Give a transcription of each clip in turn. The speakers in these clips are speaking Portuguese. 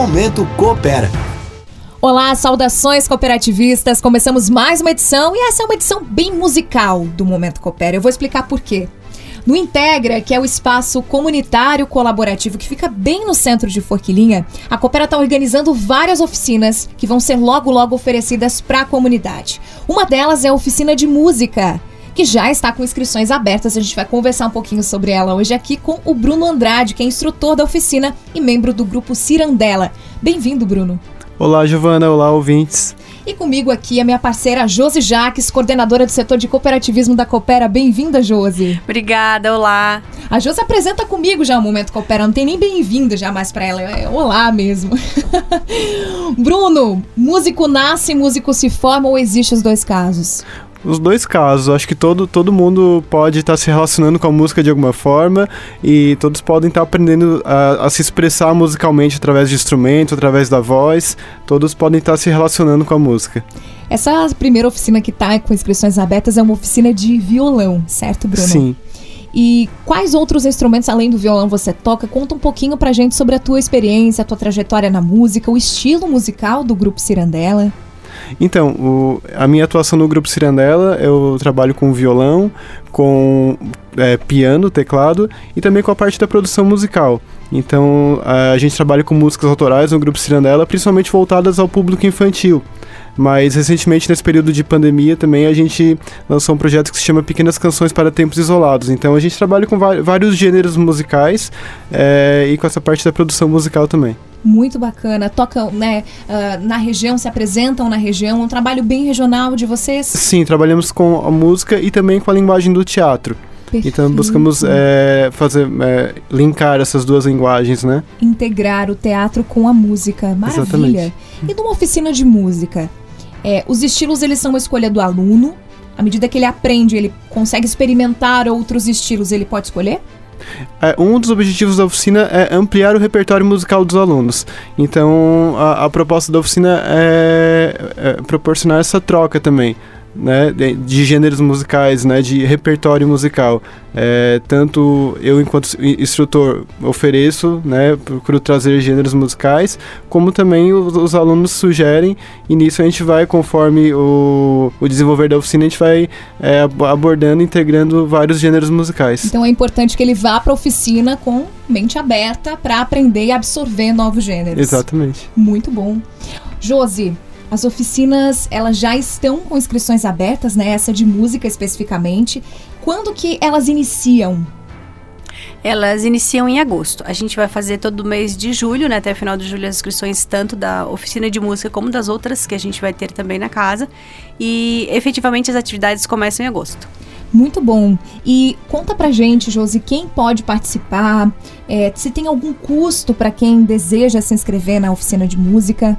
Momento Coopera. Olá, saudações cooperativistas. Começamos mais uma edição e essa é uma edição bem musical do Momento Coopera. Eu vou explicar por quê. No Integra, que é o espaço comunitário colaborativo que fica bem no centro de Forquilinha, a Coopera está organizando várias oficinas que vão ser logo logo oferecidas para a comunidade. Uma delas é a oficina de música que já está com inscrições abertas. A gente vai conversar um pouquinho sobre ela hoje aqui com o Bruno Andrade, que é instrutor da oficina e membro do grupo Cirandela. Bem-vindo, Bruno. Olá, Giovana. Olá, ouvintes. E comigo aqui a minha parceira Josi Jaques, coordenadora do setor de cooperativismo da Coopera. Bem-vinda, Josi. Obrigada, olá. A Josi apresenta comigo já o Momento Coopera, não tem nem bem-vinda já mais para ela, é olá mesmo. Bruno, músico nasce, músico se forma ou existe os dois casos? Os dois casos, acho que todo, todo mundo pode estar tá se relacionando com a música de alguma forma e todos podem estar tá aprendendo a, a, se expressar musicalmente através de instrumento, através da voz, todos podem estar tá se relacionando com a música. Essa primeira oficina que está com inscrições abertas é uma oficina de violão, certo, Bruno? Sim. E quais outros instrumentos além do violão você toca? Conta um pouquinho pra gente sobre a tua experiência, a tua trajetória na música, o estilo musical do grupo Cirandela. Então, o, a minha atuação no grupo Cirandela, eu trabalho com violão, com é, piano, teclado e também com a parte da produção musical. Então, a, gente trabalha com músicas autorais no grupo Cirandela, principalmente voltadas ao público infantil. Mas recentemente, nesse período de pandemia, também a gente lançou um projeto que se chama Pequenas Canções para Tempos Isolados. Então a gente trabalha com vários gêneros musicais é, e com essa parte da produção musical também muito bacana. Tocam, né, uh, na região, se apresentam na região. Um trabalho bem regional de vocês? Sim, trabalhamos com a música e também com a linguagem do teatro. Perfeito. Então buscamos é, fazer é, linkar essas duas linguagens, né? Integrar o teatro com a música, maravilha. Exatamente. E numa oficina de música, é, os estilos eles são uma escolha do aluno. À medida que ele aprende, ele consegue experimentar outros estilos, ele pode escolher? É, um dos objetivos da oficina é ampliar o repertório musical dos alunos. Então, a, a proposta da oficina é, é proporcionar essa troca também né, de gêneros musicais, né, de repertório musical. É, tanto eu, enquanto instrutor, ofereço, né, procuro trazer gêneros musicais, como também os, os, alunos sugerem, e nisso a gente vai, conforme o, o desenvolver da oficina, a gente vai é, abordando, integrando vários gêneros musicais. Então é importante que ele vá para a oficina com mente aberta para aprender e absorver novos gêneros. Exatamente. Muito bom. Josi, as oficinas, elas já estão com inscrições abertas, né? Essa de música especificamente. Quando que elas iniciam? Elas iniciam em agosto. A gente vai fazer todo mês de julho, né, até o final de julho, as inscrições tanto da oficina de música como das outras que a gente vai ter também na casa. E efetivamente as atividades começam em agosto. Muito bom. E conta pra gente, Josi, quem pode participar? É, se tem algum custo para quem deseja se inscrever na oficina de música?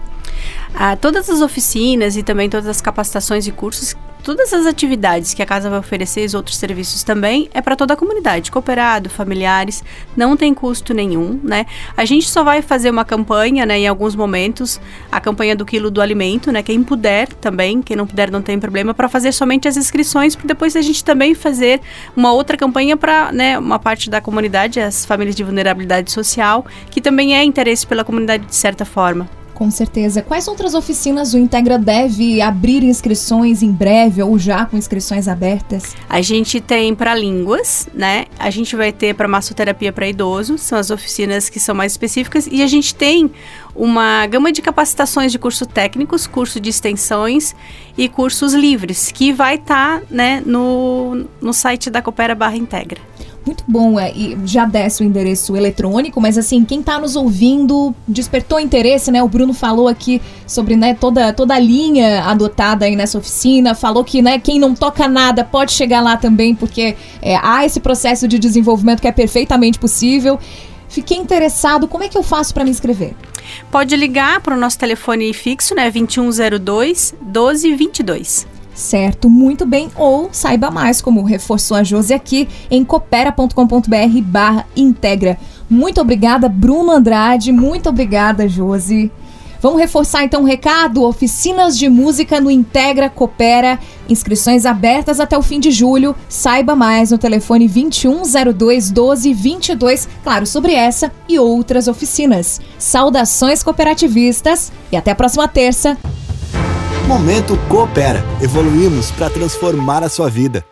Ah, todas as oficinas e também todas as capacitações e cursos todas as atividades que a casa vai oferecer, os outros serviços também, é para toda a comunidade, cooperado, familiares, não tem custo nenhum, né? A gente só vai fazer uma campanha, né, em alguns momentos, a campanha do quilo do alimento, né? Quem puder também, quem não puder não tem problema, para fazer somente as inscrições, para depois a gente também fazer uma outra campanha para, né, uma parte da comunidade, as famílias de vulnerabilidade social, que também é interesse pela comunidade de certa forma. Com certeza. Quais outras oficinas o Integra deve abrir inscrições em breve ou já com inscrições abertas? A gente tem para línguas, né? A gente vai ter para massoterapia para idosos, são as oficinas que são mais específicas, e a gente tem uma gama de capacitações de cursos técnicos, curso de extensões e cursos livres, que vai estar tá, né, no, no site da Coopera Barra Integra. Muito bom, é, e já desce o endereço eletrônico, mas assim, quem está nos ouvindo despertou interesse, né? O Bruno falou aqui sobre né, toda, toda a linha adotada aí nessa oficina, falou que né, quem não toca nada pode chegar lá também, porque é, há esse processo de desenvolvimento que é perfeitamente possível. Fiquei interessado, como é que eu faço para me inscrever? Pode ligar para o nosso telefone fixo, né? 2102 1222. Certo, muito bem. Ou saiba mais, como reforçou a Josi aqui, em coopera.com.br barra integra. Muito obrigada, Bruno Andrade. Muito obrigada, Josi. Vamos reforçar então o recado: oficinas de música no Integra Coopera, inscrições abertas até o fim de julho. Saiba mais no telefone 2102 1222, claro, sobre essa e outras oficinas. Saudações cooperativistas e até a próxima terça. Momento Coopera. Evoluímos para transformar a sua vida.